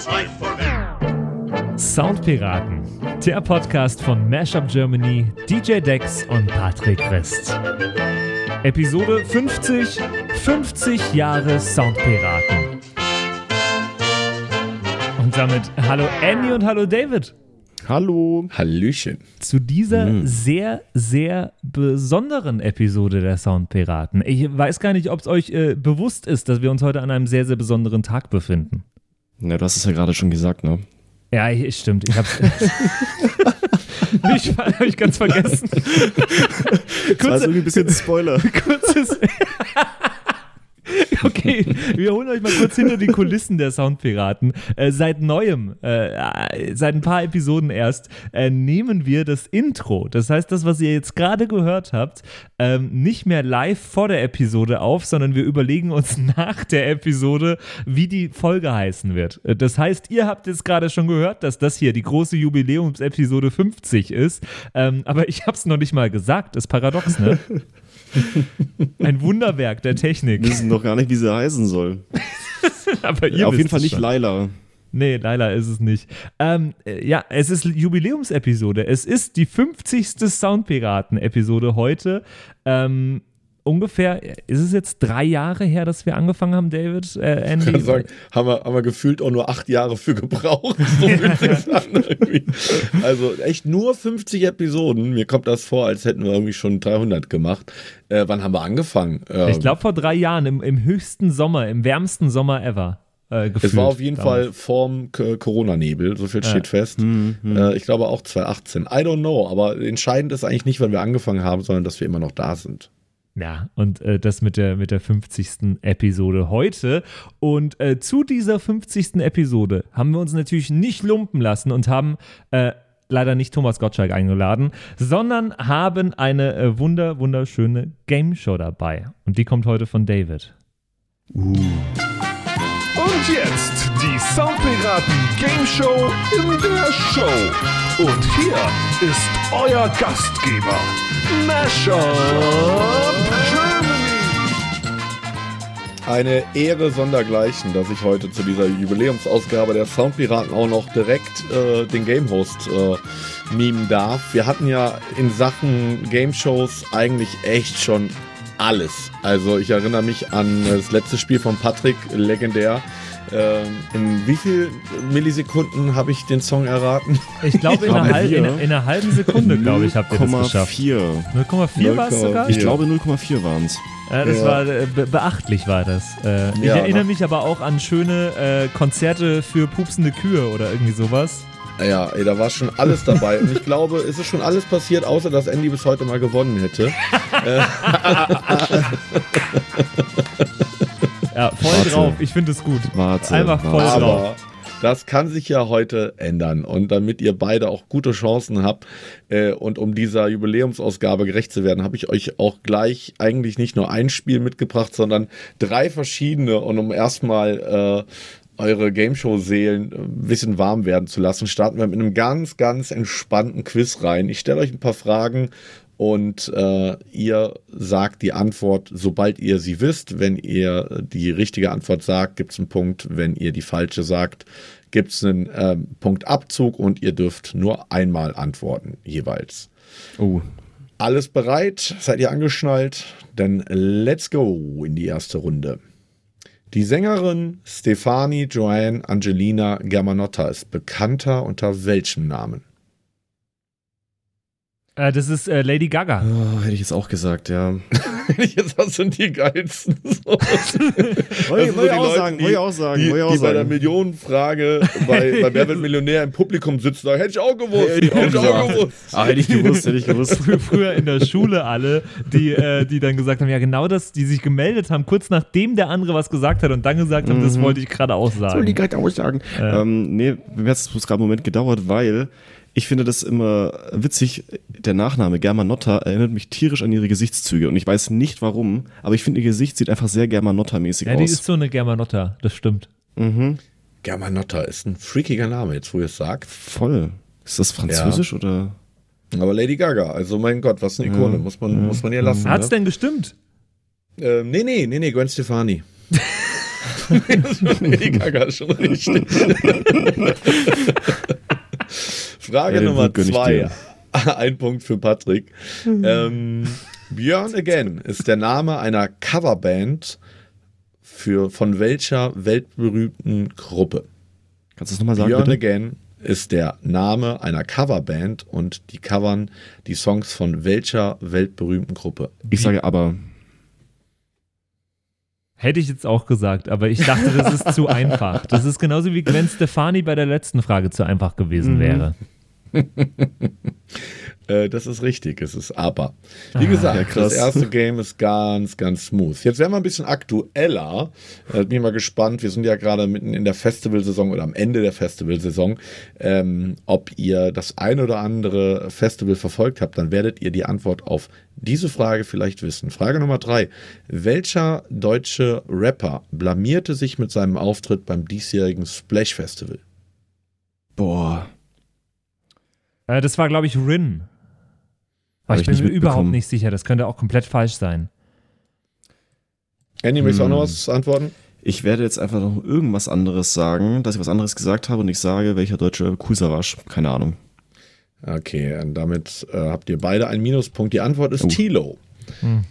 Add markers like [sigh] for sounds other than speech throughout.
It's life for me. Soundpiraten, der Podcast von Mashup Germany, DJ Dex und Patrick West. Episode 50, 50 Jahre Soundpiraten. Und damit hallo Andy und hallo David. Hallo. Hallöchen. Zu dieser sehr, sehr besonderen Episode der Soundpiraten. Ich weiß gar nicht, ob es euch äh, bewusst ist, dass wir uns heute an einem sehr, sehr besonderen Tag befinden. Ja, du hast es ja gerade schon gesagt, ne? Ja, ich- stimmt. Ich hab's. [laughs] ich hab ich ganz vergessen. Das war so irgendwie ein bisschen Spoiler. [laughs] kurzes. [laughs] Okay, wir holen euch mal kurz hinter die Kulissen der Soundpiraten. Äh, seit neuem, äh, seit ein paar Episoden erst, äh, nehmen wir das Intro. Das heißt, das, was ihr jetzt gerade gehört habt, ähm, nicht mehr live vor der Episode auf, sondern wir überlegen uns [laughs] nach der Episode, wie die Folge heißen wird. Äh, Das heißt, ihr habt jetzt gerade schon gehört, dass das hier die große Jubiläumsepisode 50 ist. Ähm, aber ich habe es noch nicht mal gesagt. Ist paradox, ne? [laughs] [laughs] Ein Wunderwerk der Technik. Wir wissen doch gar nicht, wie sie heißen soll. [laughs] Aber ihr Auf jeden Fall nicht schon. Laila. Nee, leider ist es nicht. Ähm, äh, ja, es ist Jubiläumsepisode. Es ist die 50. Soundpiraten-Episode heute. Ähm, ungefähr, ist es jetzt drei Jahre her, dass wir angefangen haben, David, äh, Ich Andy? kann sagen, haben wir, haben wir gefühlt auch nur acht Jahre für gebraucht. [laughs] So also echt nur 50 Episoden. Mir kommt das vor, als hätten wir irgendwie schon 300 gemacht. Äh, wann haben wir angefangen? Äh, Ich glaube vor drei Jahren, im, im höchsten Sommer, im wärmsten Sommer ever. Äh, es war auf jeden damals. Fall vorm Corona-Nebel, so viel steht fest. Äh, ich glaube auch 2018. I don't know, aber entscheidend ist eigentlich nicht, wann wir angefangen haben, sondern dass wir immer noch da sind. Ja, und äh, das mit der, mit der 50. Episode heute. Und äh, zu dieser 50. Episode haben wir uns natürlich nicht lumpen lassen und haben äh, leider nicht Thomas Gottschalk eingeladen, sondern haben eine äh, wunder, wunderschöne Game Show dabei. Und die kommt heute von David. Und jetzt die Soundpiraten Game Show in der Show. Und hier ist euer Gastgeber, Mashup Germany. Eine Ehre sondergleichen, dass ich heute zu dieser Jubiläumsausgabe der Soundpiraten auch noch direkt äh, den Game Host äh, mimen darf. Wir hatten ja in Sachen Game Shows eigentlich echt schon alles. Also ich erinnere mich an das letzte Spiel von Patrick, legendär. Ähm, in wie viel Millisekunden habe ich den Song erraten? Ich glaube, in, halb- in, in einer halben Sekunde, glaube ich, habt ihr das geschafft. 0,4. 0,4 war es sogar? Ich glaube 0,4 waren es. Ja, das Ja. war äh, be beachtlich war das. Äh, ich Ja, erinnere mich aber auch an schöne äh, Konzerte für pupsende Kühe oder irgendwie sowas. Ja, ey, da war schon alles dabei. Und ich glaube, es ist schon alles passiert, außer dass Andy bis heute mal gewonnen hätte. [laughs] Ja, voll Warte. drauf. Ich finde es gut. Warte, Einfach voll warte. drauf. Aber das kann sich ja heute ändern. Und damit ihr beide auch gute Chancen habt äh, und um dieser Jubiläumsausgabe gerecht zu werden, habe ich euch auch gleich eigentlich nicht nur ein Spiel mitgebracht, sondern drei verschiedene. Und um erstmal äh, eure Gameshow-Seelen ein bisschen warm werden zu lassen, starten wir mit einem ganz, ganz entspannten Quiz rein. Ich stelle euch ein paar Fragen und äh, ihr sagt die Antwort, sobald ihr sie wisst. Wenn ihr die richtige Antwort sagt, gibt es einen Punkt. Wenn ihr die falsche sagt, gibt es einen ähm, Punktabzug und ihr dürft nur einmal antworten jeweils. Oh, Alles bereit? Seid ihr angeschnallt? Dann let's go in die erste Runde. Die Sängerin Stefani Joanne Angelina Germanotta ist bekannter unter welchem Namen? Äh, das ist äh, Lady Gaga. oh, hätte ich jetzt auch gesagt, ja. [laughs] Jetzt hast du die geilsten. So. Wollte Das sind ich so die auch Leute, sagen, die- wollte ich auch sagen, die, wollte ich auch die bei der sagen. Millionenfrage bei, [laughs] bei Wer wird Millionär im Publikum sitzen, sagen, hätte ich auch gewusst. Hätte ich auch gesagt. gewusst. Ah, hätte ich gewusst, hätte ich gewusst. Frü- [laughs] Früher in der Schule alle, die, äh, die dann gesagt haben, ja genau das, die sich gemeldet haben, kurz nachdem der andere was gesagt hat und dann gesagt haben, das wollte ich gerade auch sagen. Soll die gerade auch sagen. Ähm, nee, mir hat es gerade einen Moment gedauert, weil ich finde das immer witzig. Der Nachname Germanotta erinnert mich tierisch an ihre Gesichtszüge und ich weiß nicht warum, aber ich finde ihr Gesicht sieht einfach sehr Germanotta-mäßig ja, die aus. ist so eine Germanotta, das stimmt. Germanotta ist ein freakiger Name, jetzt wo ihr es sagt. Voll. Ist das französisch oder? Aber Lady Gaga, also mein Gott, was eine Ikone, muss, man, muss man ihr lassen. Hat's ne? denn gestimmt? Ähm, nee, nee, nee, nee, Gwen Stefani. [laughs] Lady Gaga schon richtig. [laughs] Frage Ja, Nummer zwei. [laughs] Ein Punkt für Patrick. ähm, Björn Again ist der Name einer Coverband für von welcher weltberühmten Gruppe? Kannst du es nochmal sagen, Björn bitte? Again ist der Name einer Coverband und die covern die Songs von welcher weltberühmten Gruppe? Ich sage aber, Hätte ich jetzt auch gesagt, aber ich dachte, das ist zu [laughs] einfach. Das ist genauso wie Gwen Stefani bei der letzten Frage zu einfach gewesen Mhm. wäre. [laughs] Äh, das ist richtig, es ist aber. Wie Ah, gesagt, ja, das erste Game ist ganz, ganz smooth. Jetzt werden wir ein bisschen aktueller. Äh, bin ich mal gespannt. Wir sind ja gerade mitten in der Festivalsaison oder am Ende der Festivalsaison. Ähm, ob ihr das ein oder andere Festival verfolgt habt, dann werdet ihr die Antwort auf diese Frage vielleicht wissen. Frage Nummer drei. Welcher deutsche Rapper blamierte sich mit seinem Auftritt beim diesjährigen Splash Festival? boah, Äh, das war, glaube ich, Rin. Aber Hab ich ich bin nicht mir überhaupt nicht sicher. Das könnte auch komplett falsch sein. Andy, möchtest du auch noch Hm. was antworten? ich werde jetzt einfach noch irgendwas anderes sagen, dass ich was anderes gesagt habe und ich sage, welcher deutsche Kusavasch. Keine Ahnung. Okay, und damit äh, habt ihr beide einen Minuspunkt. Die Antwort ist Oh. Tilo.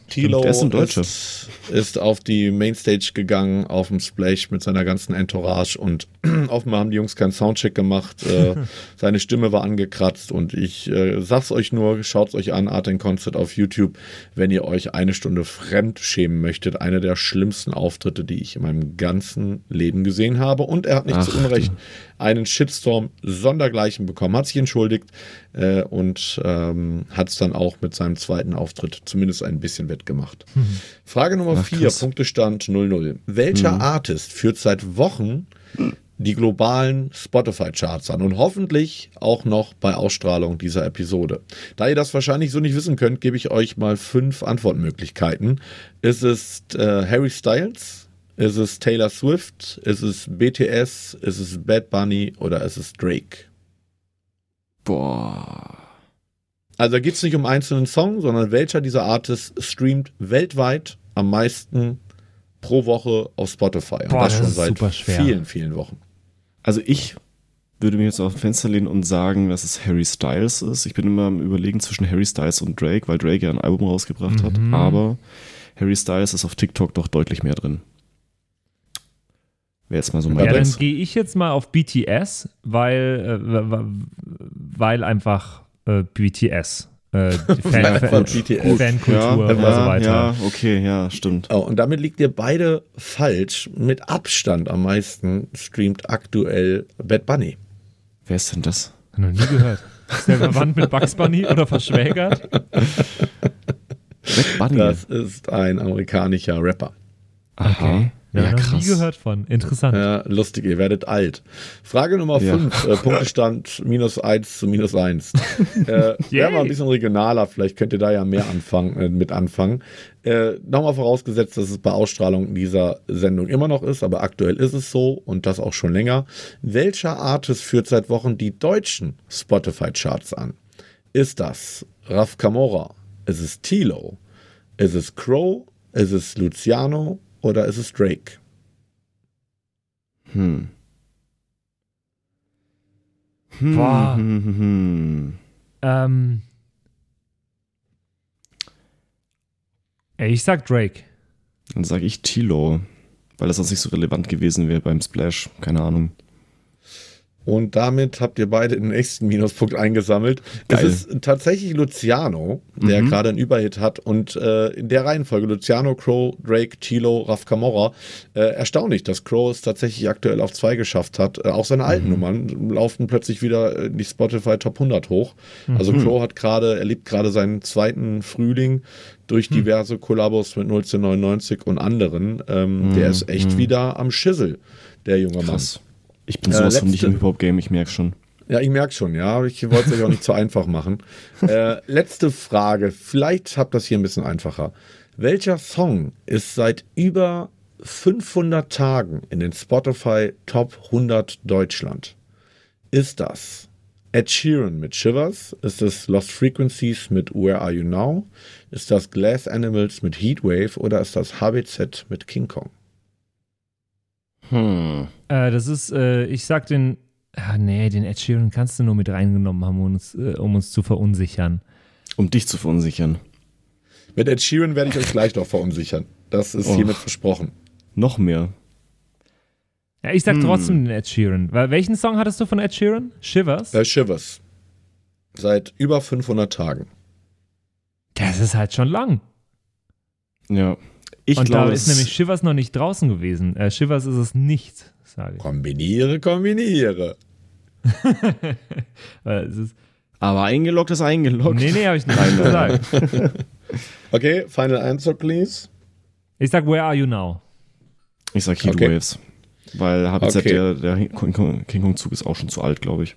Tilo Der ist ist, ist auf die Mainstage gegangen, auf dem Splash mit seiner ganzen Entourage und [clears throat] offenbar haben die Jungs keinen Soundcheck gemacht. Äh, [laughs] seine Stimme war angekratzt und ich äh, sag's euch nur, schaut's euch an, Art and Concert auf YouTube, wenn ihr euch eine Stunde fremd schämen möchtet. Einer der schlimmsten Auftritte, die ich in meinem ganzen Leben gesehen habe. Und er hat nicht Ach, zu Unrecht einen Shitstorm sondergleichen bekommen, hat sich entschuldigt äh, und ähm, hat es dann auch mit seinem zweiten Auftritt zumindest ein bisschen wettgemacht. Frage Nummer Ach, 4, krass. Punktestand 0-0. Welcher Artist führt seit Wochen die globalen Spotify-Charts an und hoffentlich auch noch bei Ausstrahlung dieser Episode. Da ihr das wahrscheinlich so nicht wissen könnt, gebe ich euch mal fünf Antwortmöglichkeiten. Ist es äh, Harry Styles? Ist es Taylor Swift? Ist es BTS? Ist es Bad Bunny? Oder ist es Drake? Boah. Also da geht es nicht um einzelnen Song, sondern welcher dieser Artists streamt weltweit am meisten pro Woche auf Spotify. Und Boah, das das schon ist seit vielen, vielen Wochen. Also ich würde mich jetzt auf ein Fenster lehnen und sagen, dass es Harry Styles ist. Ich bin immer am überlegen zwischen Harry Styles und Drake, weil Drake ja ein Album rausgebracht hat. Mhm. Aber Harry Styles ist auf TikTok doch deutlich mehr drin. Wäre jetzt mal so mein Ja, dann gehe ich jetzt mal auf BTS, weil, äh, weil einfach äh, BTS. Äh, [laughs] die Fan, Fan, BTS. Fankultur Ja, und so ja, weiter. ja, okay, ja, stimmt. Oh, und damit liegt ihr beide falsch. Mit Abstand am meisten streamt aktuell Bad Bunny. Wer ist denn das? Noch nie gehört. Ist der verwandt mit Bugs Bunny oder verschwägert? Bad Bunny. Das ist ein amerikanischer Rapper. Aha. Ja, Ja, noch nie krass. gehört von. Interessant. Ja, lustig, ihr werdet alt. Frage Nummer Ja. 5, äh, Punktestand minus 1 zu minus 1. [laughs] äh, Wäre mal ein bisschen regionaler, vielleicht könnt ihr da ja mehr anfangen, äh, mit anfangen. Äh, Nochmal vorausgesetzt, dass es bei Ausstrahlung dieser Sendung immer noch ist, aber aktuell ist es so und das auch schon länger. Welcher Artist führt seit Wochen die deutschen Spotify-Charts an? Ist das Raf Camora? Ist es Tilo? Ist es Crow? Ist es Luciano? Oder ist es Drake? Hm. Hm, Boah. hm, hm, hm. Ähm, ey, ich sag Drake. Dann sage ich Tilo, weil das sonst nicht so relevant gewesen wäre beim Splash. Keine Ahnung. Und damit habt ihr beide den nächsten Minuspunkt eingesammelt. Geil. Es ist tatsächlich Luciano, der Mhm. gerade einen Überhit hat. Und äh, in der Reihenfolge Luciano, Crow, Drake, Tilo, Raf Camorra. Äh, erstaunlich, dass Crow es tatsächlich aktuell auf zwei geschafft hat. Äh, auch seine alten Mhm. Nummern laufen plötzlich wieder in die Spotify Top 100 hoch. Also Mhm. Crow hat gerade, erlebt gerade seinen zweiten Frühling durch Mhm. diverse Kollabos mit 1999 und anderen. Ähm, Der ist echt wieder am Schissel, der junge Mann. Ich bin Äh, sowas von nicht im Hip-Hop-Game, ich merke schon. Ja, ich merke schon, ja. Ich wollte es euch auch nicht zu einfach machen. [laughs] Äh, letzte Frage. Vielleicht habt ihr das hier ein bisschen einfacher. Welcher Song ist seit über 500 Tagen in den Spotify Top 100 Deutschland? Ist das Ed Sheeran mit Shivers? Ist es Lost Frequencies mit Where Are You Now? Ist das Glass Animals mit Heatwave? Oder ist das HBZ mit King Kong? Äh, das ist, äh, ich sag den, ah, nee, den Ed Sheeran kannst du nur mit reingenommen haben, um uns, äh, um uns zu verunsichern. Um dich zu verunsichern. Mit Ed Sheeran werde ich euch gleich noch verunsichern. Das ist Oh. hiermit versprochen. Noch mehr. Ja, ich sag Hm. trotzdem den Ed Sheeran. Weil, welchen Song hattest du von Ed Sheeran? Shivers? Äh, Shivers. Seit über 500 Tagen. Das ist halt schon lang. Ja. Ich Und glaube, da ist nämlich Shivers noch nicht draußen gewesen. Äh, Shivers ist es nicht, sage ich. Kombiniere, kombiniere. [laughs] Es ist, aber eingeloggt ist eingeloggt. nee, nee, habe ich nicht Nein, nein, gesagt. [laughs] Okay, final answer, please. Ich sag, where are you now? Ich sag Okay. Heatwaves. Weil HBZ, Okay. der, der King Kong- King Kong-Zug ist auch schon zu alt, glaube ich.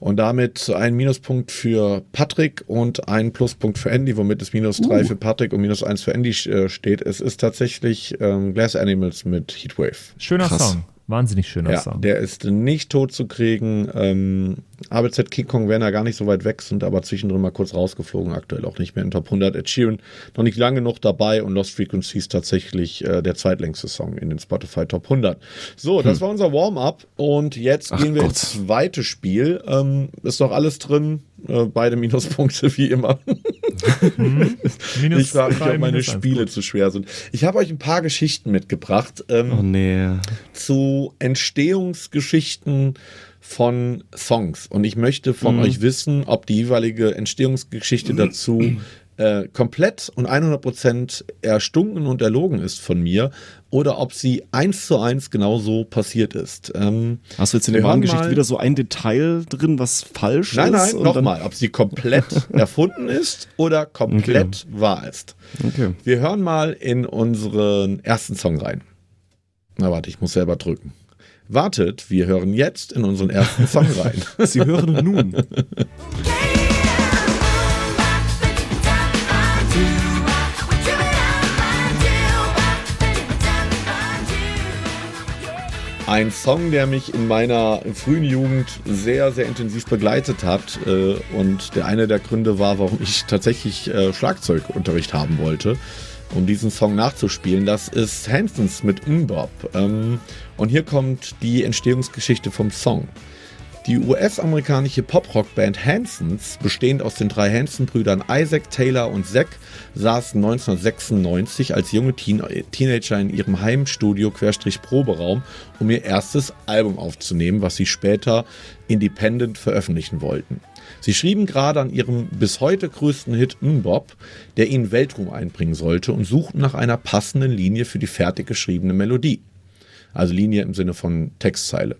Und damit ein Minuspunkt für Patrick und ein Pluspunkt für Andy, womit es minus drei für Patrick und minus eins für Andy äh, steht. Es ist tatsächlich ähm, Glass Animals mit Heatwave. Schöner Krass. Song. Wahnsinnig schöner Ja, Song. der ist nicht tot zu kriegen. Ähm, ABZ King Kong wären ja gar nicht so weit weg, sind aber zwischendrin mal kurz rausgeflogen. Aktuell auch nicht mehr in Top 100. Ed Sheeran noch nicht lange genug dabei und Lost Frequencies tatsächlich äh, der zweitlängste Song in den Spotify Top 100. So, das war unser Warm-up und jetzt Ach gehen wir Gott. ins zweite Spiel. Ähm, ist doch alles drin. Äh, beide Minuspunkte wie immer. [laughs] Minus ich frage mich, ob meine. Spiele zu schwer sind. Ich habe euch ein paar Geschichten mitgebracht. Ähm, Oh nee. zu Entstehungsgeschichten von Songs. Und ich möchte von Mhm. euch wissen, ob die jeweilige Entstehungsgeschichte dazu [clears throat] äh, komplett und 100% erstunken und erlogen ist von mir oder ob sie eins zu eins genauso passiert ist. Ähm, Hast du jetzt in der mal- wieder so ein Detail drin, was falsch nein, ist? nein, dann- nochmal, ob sie komplett [laughs] erfunden ist oder komplett wahr ist. Okay. Wir hören mal in unseren ersten Song rein. Na warte, ich muss selber drücken. Wartet, wir hören jetzt in unseren ersten Song rein. [laughs] Sie hören nun. [laughs] Ein Song, der mich in meiner frühen Jugend sehr, sehr intensiv begleitet hat äh, und der eine der Gründe war, warum ich tatsächlich äh, Schlagzeugunterricht haben wollte, um diesen Song nachzuspielen. Das ist Hansons mit Mbop. Ähm, und hier kommt die Entstehungsgeschichte vom Song. Die US-amerikanische Pop-Rock-Band Hansons, bestehend aus den drei Hanson-Brüdern Isaac, Taylor und Zack, saßen 1996 als junge Teen Teenager in ihrem Heimstudio-Proberaum, um ihr erstes Album aufzunehmen, was sie später independent veröffentlichen wollten. Sie schrieben gerade an ihrem bis heute größten Hit Mbop, der ihnen Weltruhm einbringen sollte, und suchten nach einer passenden Linie für die fertig geschriebene Melodie. Also Linie im Sinne von Textzeile.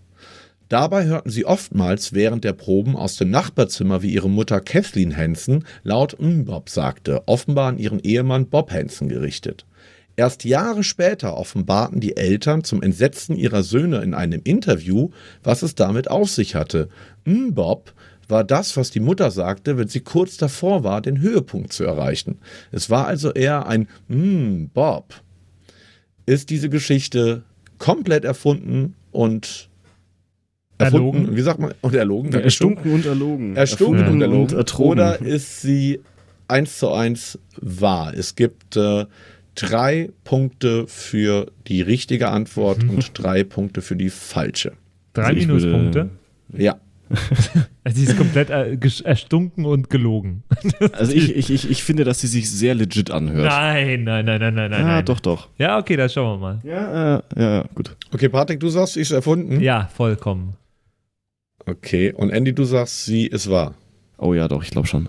Dabei hörten sie oftmals während der Proben aus dem Nachbarzimmer, wie ihre Mutter Kathleen Hansen laut Bob sagte, offenbar an ihren Ehemann Bob Hansen gerichtet. Erst Jahre später offenbarten die Eltern zum Entsetzen ihrer Söhne in einem Interview, was es damit auf sich hatte. Bob war das, was die Mutter sagte, wenn sie kurz davor war, den Höhepunkt zu erreichen. Es war also eher ein Bob. Ist diese Geschichte komplett erfunden und erfunden, Erlogen. wie sagt man, und erlogen? Dankeschön. Erstunken und erlogen. Erstunken Erfunden und erlogen. ertrogen. Oder ist sie eins zu eins wahr? Es gibt äh, drei Punkte für die richtige Antwort und [laughs] drei Punkte für die falsche. Drei Also ich würde- Minuspunkte. Ja. [laughs] Also die ist komplett äh, erstunken und gelogen. [laughs] Also ich, ich, ich, ich finde, dass sie sich sehr legit anhört. Nein, nein, nein, nein, nein, nein. ja, nein. doch, doch. Ja, okay, dann schauen wir mal. Ja, äh, ja, ja, gut. Okay, Patrick, du sagst, sie ist erfunden. Ja, vollkommen. Okay. Und Andy, du sagst, sie ist wahr. Oh ja, doch, ich glaube schon.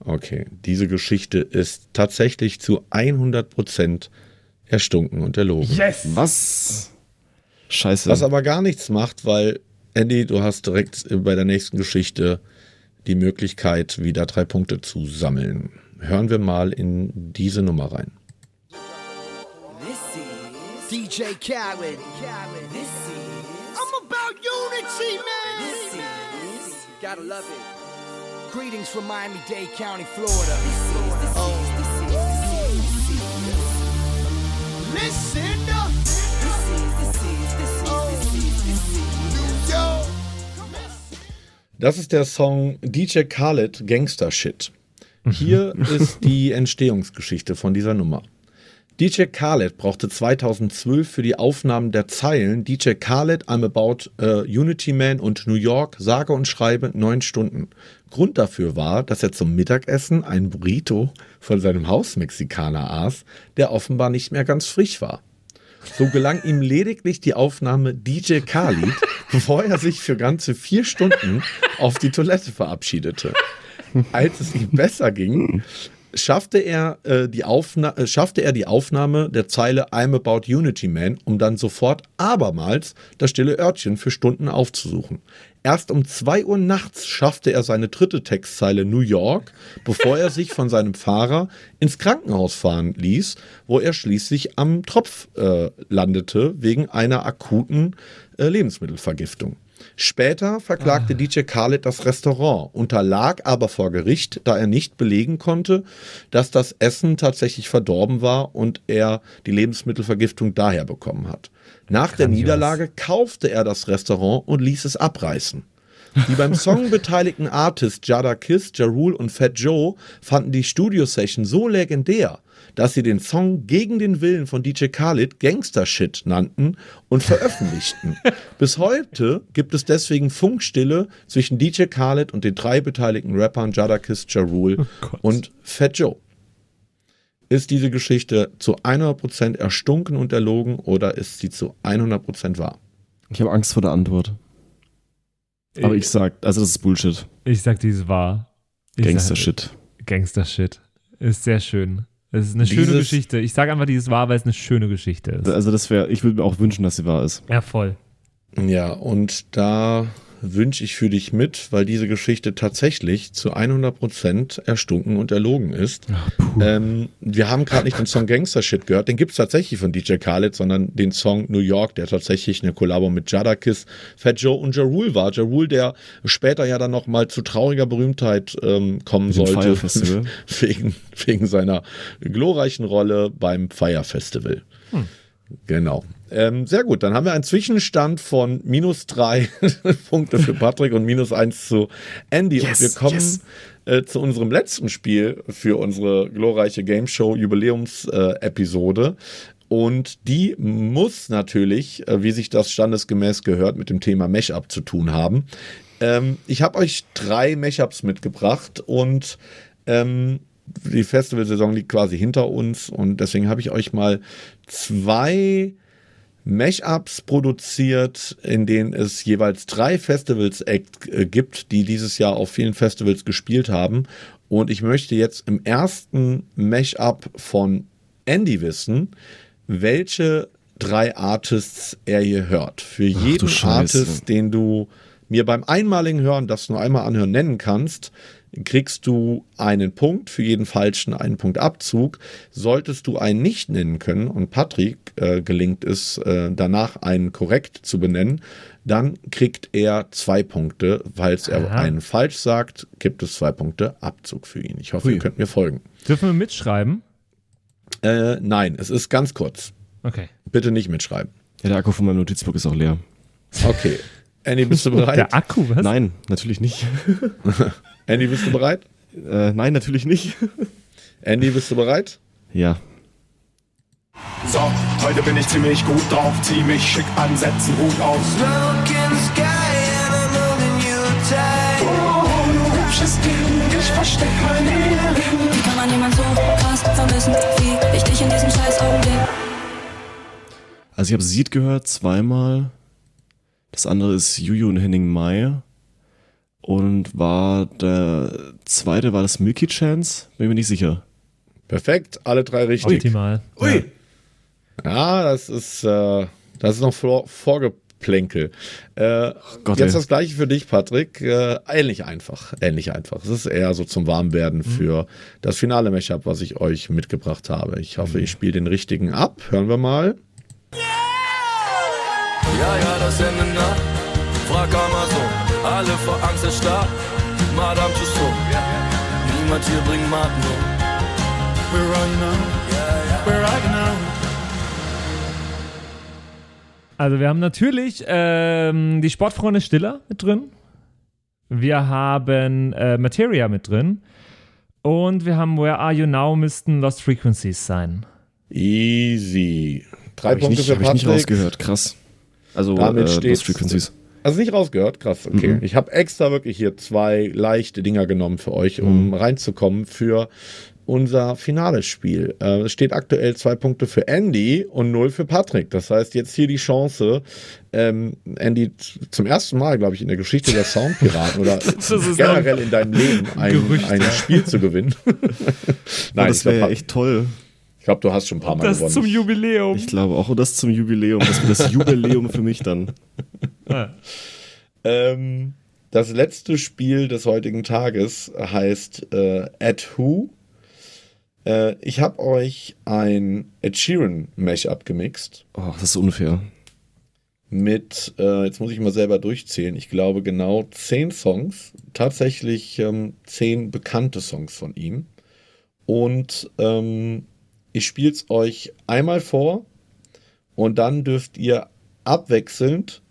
Okay. Diese Geschichte ist tatsächlich zu 100% erstunken und erlogen. Yes! Was? Scheiße. Was aber gar nichts macht, weil, Andy, du hast direkt bei der nächsten Geschichte die Möglichkeit, wieder drei Punkte zu sammeln. Hören wir mal in diese Nummer rein. This is DJ Khaled. This is I'm about unity, man. This is gotta love it. Greetings from Miami-Dade County, Florida. Oh. Listen up. Das ist der Song DJ Khaled Gangster Shit. Hier [laughs] ist die Entstehungsgeschichte von dieser Nummer. DJ Khaled brauchte 2012 für die Aufnahmen der Zeilen DJ Khaled, I'm About uh, Unity Man und New York sage und schreibe neun Stunden. Grund dafür war, dass er zum Mittagessen einen Burrito von seinem Hausmexikaner aß, der offenbar nicht mehr ganz frisch war. So gelang ihm lediglich die Aufnahme DJ Khalid, bevor [laughs] er sich für ganze vier Stunden auf die Toilette verabschiedete. Als es ihm besser ging, schaffte er, äh, die Aufna äh, schaffte er die Aufnahme der Zeile I'm About Unity Man, um dann sofort abermals das stille Örtchen für Stunden aufzusuchen. Erst um 2 Uhr nachts schaffte er seine dritte Textzeile New York, bevor er sich von seinem Fahrer ins Krankenhaus fahren ließ, wo er schließlich am Tropf äh, landete wegen einer akuten äh, Lebensmittelvergiftung. Später verklagte Ah. DJ Khaled das Restaurant, unterlag aber vor Gericht, da er nicht belegen konnte, dass das Essen tatsächlich verdorben war und er die Lebensmittelvergiftung daher bekommen hat. Nach der Grandios. Niederlage kaufte er das Restaurant und ließ es abreißen. Die beim Song [laughs] beteiligten Artists Jada Kiss, Ja Rule und Fat Joe fanden die Studio-Session so legendär, dass sie den Song gegen den Willen von DJ Khaled Gangster-Shit nannten und veröffentlichten. [laughs] Bis heute gibt es deswegen Funkstille zwischen DJ Khaled und den drei beteiligten Rappern Jada Kiss, Ja Rule Gott. und Fat Joe. Ist diese Geschichte zu 100% erstunken und erlogen oder ist sie zu 100% wahr? Ich habe Angst vor der Antwort. Aber ich sag, also das ist Bullshit. Ich sag, die ist wahr. Ich Gangster-Shit. Gangster-Shit. Ist sehr schön. Es ist eine schöne Dieses- Geschichte. Ich sage einfach, die ist wahr, weil es eine schöne Geschichte ist. Also das wäre, ich würde mir auch wünschen, dass sie wahr ist. Ja, voll. Ja, und da wünsche ich für dich mit, weil diese Geschichte tatsächlich zu 100% erstunken und erlogen ist. Ähm, wir haben gerade nicht den Song Gangster Shit gehört, den gibt es tatsächlich von DJ Khaled, sondern den Song New York, der tatsächlich eine Kollabo mit Jadakiss, Fat Joe und Ja Rule war. Ja Rule, der später ja dann nochmal zu trauriger Berühmtheit ähm, kommen sollte. [laughs] Wegen, wegen seiner glorreichen Rolle beim Fire Festival. Genau. Ähm, sehr gut. Dann haben wir einen Zwischenstand von minus drei [laughs] Punkte für Patrick und minus eins zu Andy. und Yes, wir kommen yes. äh, zu unserem letzten Spiel für unsere glorreiche Game Show Jubiläums-Episode. und die muss natürlich, äh, wie sich das standesgemäß gehört, mit dem Thema Mashup zu tun haben. Ähm, ich habe euch drei Mashups mitgebracht und ähm, die Festivalsaison liegt quasi hinter uns und deswegen habe ich euch mal zwei Mashups produziert, in denen es jeweils drei Festivals äh, gibt, die dieses Jahr auf vielen Festivals gespielt haben. Und ich möchte jetzt im ersten Mashup von Andy wissen, welche drei Artists er hier hört. Für Ach jeden Scheiße. Artist, den du mir beim einmaligen Hören, das nur einmal anhören, nennen kannst, kriegst du einen Punkt, für jeden falschen einen Punkt Abzug. Solltest du einen nicht nennen können und Patrick äh, gelingt es, äh, danach einen korrekt zu benennen, dann kriegt er zwei Punkte. Falls er Aha. einen falsch sagt, gibt es zwei Punkte Abzug für ihn. Ich hoffe, Hui. ihr könnt mir folgen. Dürfen wir mitschreiben? Äh, nein, es ist ganz kurz. Okay. Bitte nicht mitschreiben. Ja, der Akku von meinem Notizbuch ist auch leer. Okay. Andy, bist du [laughs] bereit? Der Akku, was? Nein, natürlich nicht. [laughs] Andy, bist du bereit? äh, nein, natürlich nicht. [laughs] Andy, bist du bereit? ja. So, heute bin ich ziemlich gut drauf, zieh mich schick an, setz einen Hut auf. Look in the sky and I'm holding you tight. Oh, du hübsches Ding, ich versteck mein Ehering. Wie kann man jemand so krass vermissen, wie ich dich in diesem scheiß Augenblick? Also ich habe Seed gehört, zweimal. Das andere ist Juju und Henning Mai. Und war der zweite, war das Milky Chance? Bin mir nicht sicher. Perfekt, alle drei richtig. Optimal. Ui. Ja, das ist, äh, das ist noch vor, Vorgeplänkel. Äh, Gott, jetzt ey. das gleiche für dich, Patrick. Äh, ähnlich einfach. Ähnlich einfach. Es ist eher so zum Warmwerden für das finale Mashup, was ich euch mitgebracht habe. Ich hoffe, ich spiele den richtigen ab. Hören wir mal. Ja, ja, das Ende nah. Frag Amazon, alle vor Angst erstarrt. Madame Tussauds, niemand hier bringt Martin um. We're riding out, we're riding out. Also wir haben natürlich ähm, die Sportfreunde Stiller mit drin. Wir haben äh, Materia mit drin. Und wir haben Where Are You Now müssten Lost Frequencies sein. Easy. Drei ich, Punkte nicht- für hab ich nicht Patrick. rausgehört, krass. Also Damit äh, Lost Frequencies. Also nicht rausgehört, krass, okay. Mhm. Ich habe extra wirklich hier zwei leichte Dinger genommen für euch, um Mhm. reinzukommen für unser finales Spiel. Äh, es steht aktuell zwei Punkte für Andy und null für Patrick. Das heißt, jetzt hier die Chance, ähm, Andy zum ersten Mal, glaube ich, in der Geschichte der Soundpiraten oder [laughs] generell in deinem Leben ein, Gerücht, ein ja. Spiel zu gewinnen. [laughs] Oh, Nein, das ich wäre ja echt toll. Glaub, du hast schon ein paar Mal Das gewonnen. zum Jubiläum. Ich glaube auch, und das zum Jubiläum. Das wird das Jubiläum für mich dann. [laughs] Ah. Ähm, das letzte Spiel des heutigen Tages heißt äh, At Who. Äh, ich habe euch ein Ed Sheeran Mashup gemixt Oh, das ist unfair. mit, äh, jetzt muss ich mal selber durchzählen, ich glaube genau zehn Songs, tatsächlich ähm, zehn bekannte Songs von ihm. Und ähm, ich spiele es euch einmal vor und dann dürft ihr abwechselnd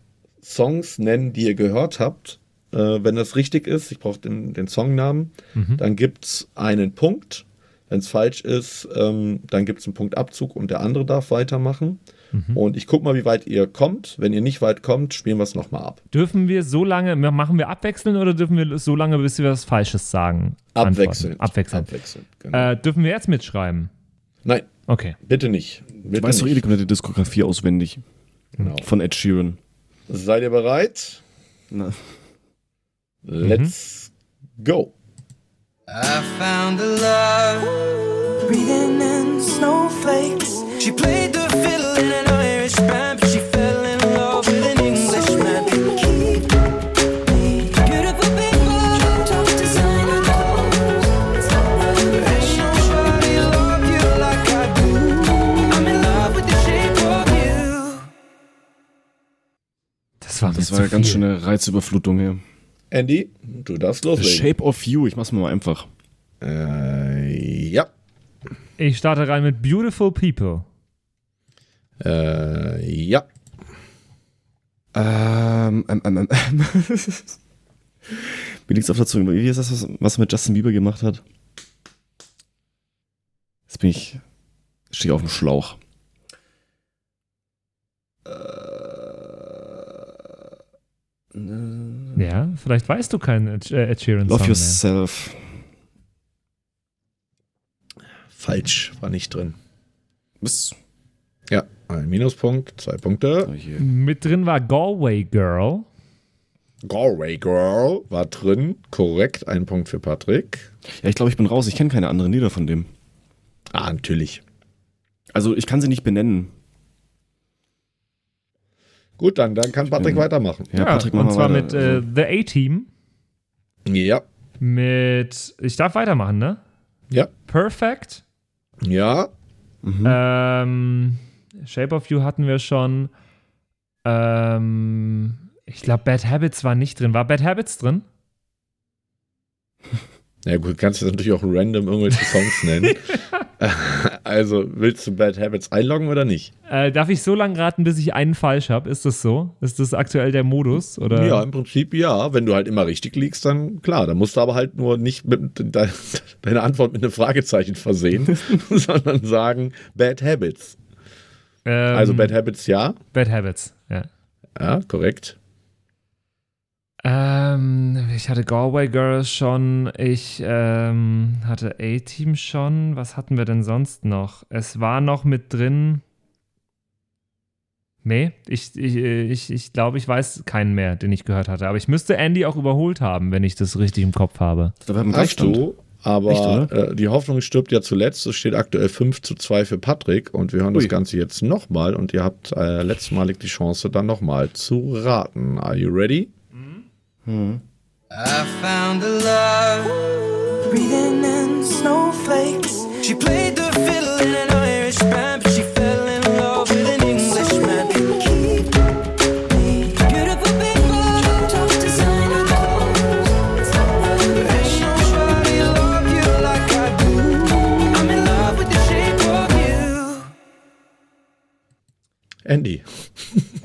Songs nennen, die ihr gehört habt. Äh, wenn das richtig ist, ich brauche den, den Songnamen, dann gibt es einen Punkt. Wenn es falsch ist, ähm, dann gibt es einen Punktabzug und der andere darf weitermachen. Und ich gucke mal, wie weit ihr kommt. Wenn ihr nicht weit kommt, spielen wir es nochmal ab. Dürfen wir so lange, machen wir abwechseln oder dürfen wir so lange, bis wir was Falsches sagen? antworten? Abwechselnd. Abwechselnd. Abwechselnd, genau. Äh, dürfen wir jetzt mitschreiben? Nein, Okay. bitte nicht. Bitte Du weißt doch eh die nicht. komplette Diskografie auswendig. Genau. Von Ed Sheeran. Seid ihr bereit? Na, Let's go. I found a love Das war, ja ganz viel. schöne Reizüberflutung hier. Andy, du darfst The loslegen. Shape of You, ich mach's mal einfach. Äh, ja. Ich starte rein mit Beautiful People. Äh, ja. Ähm, ähm, ähm, ähm. [laughs] Mir liegt's auf der Zunge. Wie ist das, was, was mit Justin Bieber gemacht hat? Jetzt bin ich. stehe auf dem Schlauch. Ja, vielleicht weißt du keinen Ed, äh, Ed Sheeran Love Song Yourself. Falsch, war nicht drin. Bis. Ja, ein Minuspunkt, zwei Punkte. Oh mehr. Mit drin war Galway Girl. Galway Girl war drin. Korrekt, ein Punkt für Patrick. Ja, ich glaube, ich bin raus. Ich kenne keine anderen Lieder von dem. Ah, natürlich. Also, ich kann sie nicht benennen. Gut, dann, dann kann Patrick bin- weitermachen. Ja, Patrick, und zwar weiter. mit äh, The A-Team. Ja, Mit, ich darf weitermachen, ne? ja, Perfect. ja. mhm. Ähm, Shape of You hatten wir schon. Ähm, ich glaube, Bad Habits war nicht drin. War Bad Habits drin? [laughs] Ja gut, kannst du natürlich auch random irgendwelche Songs nennen. [laughs] also, willst du Bad Habits einloggen oder nicht? Äh, darf ich so lange raten, bis ich einen falsch habe? Ist das so? Ist das aktuell der Modus? Oder? Ja, im Prinzip ja. Wenn du halt immer richtig liegst, dann klar. Dann musst du aber halt nur nicht mit, de, deine Antwort mit einem Fragezeichen versehen, [laughs] sondern sagen Bad Habits. Ähm, Also Bad Habits ja. Bad Habits, ja. Ja, korrekt. Ähm, ich hatte Galway Girls schon, ich ähm, hatte A-Team schon. Was hatten wir denn sonst noch? Es war noch mit drin. Nee, ich, ich, ich, ich glaube, ich weiß keinen mehr, den ich gehört hatte. Aber ich müsste Andy auch überholt haben, wenn ich das richtig im Kopf habe. da Hast du, aber Echt, äh, die Hoffnung stirbt ja zuletzt. Es steht aktuell 5 zu 2 für Patrick und wir hören Ui. das Ganze jetzt nochmal und ihr habt äh, letztmalig die Chance, dann nochmal zu raten. Are you ready? Mhm. I found a love breathing in snowflakes. She played the fiddle in an Irish band, but she fell in love with an Englishman. Keep me beautiful people, top designer clothes. Ain't nobody love you like I do. I'm in love with the shape of you. Andy.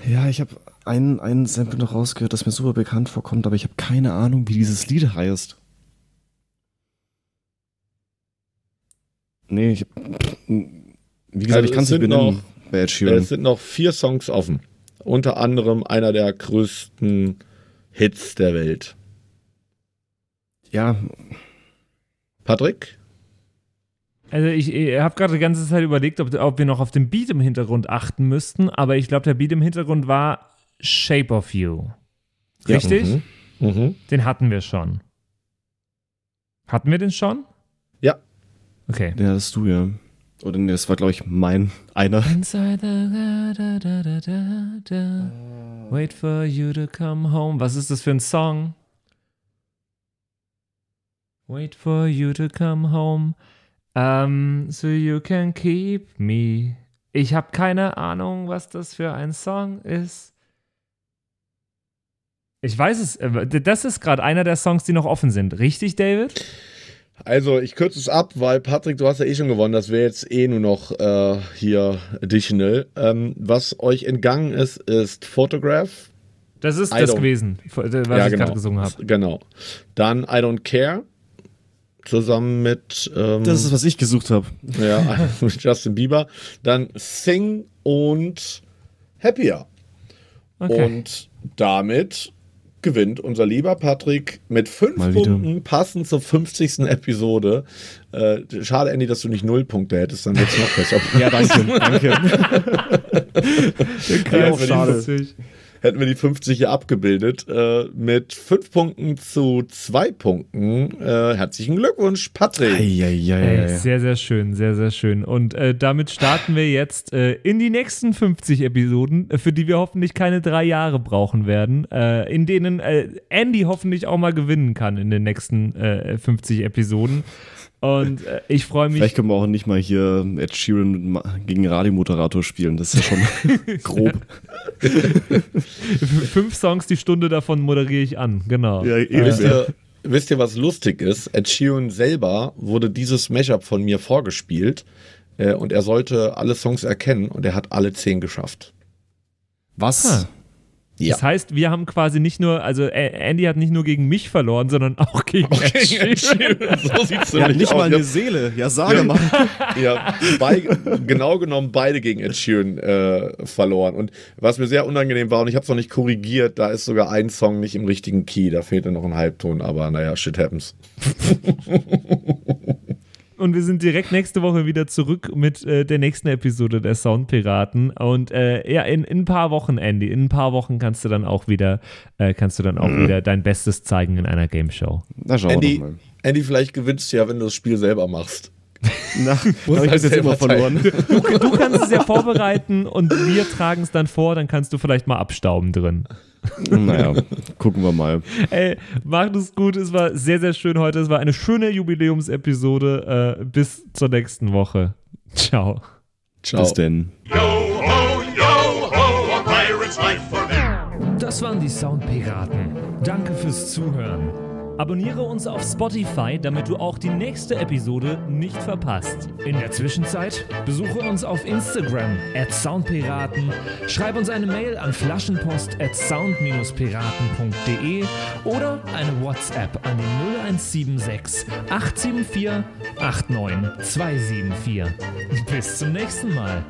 Ja, ich habe einen, einen Sample noch rausgehört, das mir super bekannt vorkommt, aber ich habe keine Ahnung, wie dieses Lied heißt. Nee, ich hab, Wie gesagt, Also ich kann es nicht sind benennen noch-. Es sind noch vier Songs offen. Unter anderem einer der größten Hits der Welt. Ja, Patrick? Also ich, ich habe gerade die ganze Zeit überlegt, ob, ob wir noch auf den Beat im Hintergrund achten müssten, aber ich glaube, der Beat im Hintergrund war Shape of You. Richtig? Mhm. Mhm. Den hatten wir schon. Hatten wir den schon? Ja. Okay. ja, das ist du, ja. Oder nee, das war, glaube ich, mein einer. Inside the da, da, da, da, da. Wait for you to come home. Was ist das für ein Song? Wait for you to come home. Um, so you can keep me. Ich habe keine Ahnung, was das für ein Song ist. Ich weiß es. äh, Das ist gerade einer der Songs, die noch offen sind. Richtig, David? Also, ich kürze es ab, weil Patrick, du hast ja eh schon gewonnen. Das wäre jetzt eh nur noch äh, hier additional. Ähm, was euch entgangen ist, ist Photograph. Das ist I das gewesen, was ich gerade gesungen habe. Genau. Dann I Don't Care. Zusammen mit, ähm, Das ist, was ich gesucht habe. ja, [laughs] mit Justin Bieber. Dann Sing und Happier. Okay. Und damit gewinnt unser lieber Patrick mit fünf Mal wieder. Punkten, passend zur 50. Episode. Äh, schade, Andy, dass du nicht null Punkte hättest, dann wäre es noch besser. Ja, danke, danke. [laughs] Ja, auch schade. Hätten wir die 50 hier abgebildet. Äh, mit fünf Punkten zu zwei Punkten. Äh, herzlichen Glückwunsch, Patrick. Ey, Eieiei. sehr, sehr schön, sehr, sehr schön. Und äh, damit starten wir jetzt äh, in die nächsten 50 Episoden, äh, für die wir hoffentlich keine drei Jahre brauchen werden, äh, in denen äh, Andy hoffentlich auch mal gewinnen kann in den nächsten äh, 50 Episoden. Und äh, ich freue mich. Vielleicht können wir auch nicht mal hier Ed Sheeran gegen Radiomoderator spielen. Das ist ja schon [laughs] grob. Fünf Songs die Stunde davon moderiere ich an, genau. Ja, Äh, Wisst ihr, wisst ihr, was lustig ist? Ed Sheeran selber wurde dieses Mashup von mir vorgespielt äh, und er sollte alle Songs erkennen und er hat alle zehn geschafft. Was? Ah. Das heißt, wir haben quasi nicht nur, also äh, Andy hat nicht nur gegen mich verloren, sondern auch gegen Ed Sheeran. so [laughs] sieht's nämlich nicht aus. mal eine Seele. Ja, sage mal. [laughs] Ja, bei, genau genommen beide gegen Ed Sheeran äh, verloren. Und was mir sehr unangenehm war, und ich habe es noch nicht korrigiert, da ist sogar ein Song nicht im richtigen Key, da fehlt noch ein Halbton, aber naja, shit happens. [laughs] Und wir sind direkt nächste Woche wieder zurück mit äh, der nächsten Episode der Soundpiraten. Und äh, ja, in, in ein paar Wochen, Andy, in ein paar Wochen kannst du dann auch wieder, äh, kannst du dann auch wieder dein Bestes zeigen in einer Game Show. Na, schauen Andy. Andy, vielleicht gewinnst du ja, wenn du das Spiel selber machst. [laughs] Na, hab ich bis jetzt selber immer verloren. Du, du kannst es ja vorbereiten und wir tragen es dann vor, dann kannst du vielleicht mal abstauben drin. naja, gucken wir mal. Ey, macht es gut. Es war sehr, sehr schön heute. Es war eine schöne Jubiläumsepisode. Äh, bis zur nächsten Woche. Ciao. Ciao. Bis denn. Das waren die Soundpiraten. Danke fürs Zuhören. Abonniere uns auf Spotify, damit du auch die nächste Episode nicht verpasst. In der Zwischenzeit besuche uns auf Instagram at Soundpiraten, schreib uns eine Mail an flaschenpost at sound-piraten.de oder eine WhatsApp an die 0176 874 89274. Bis zum nächsten Mal.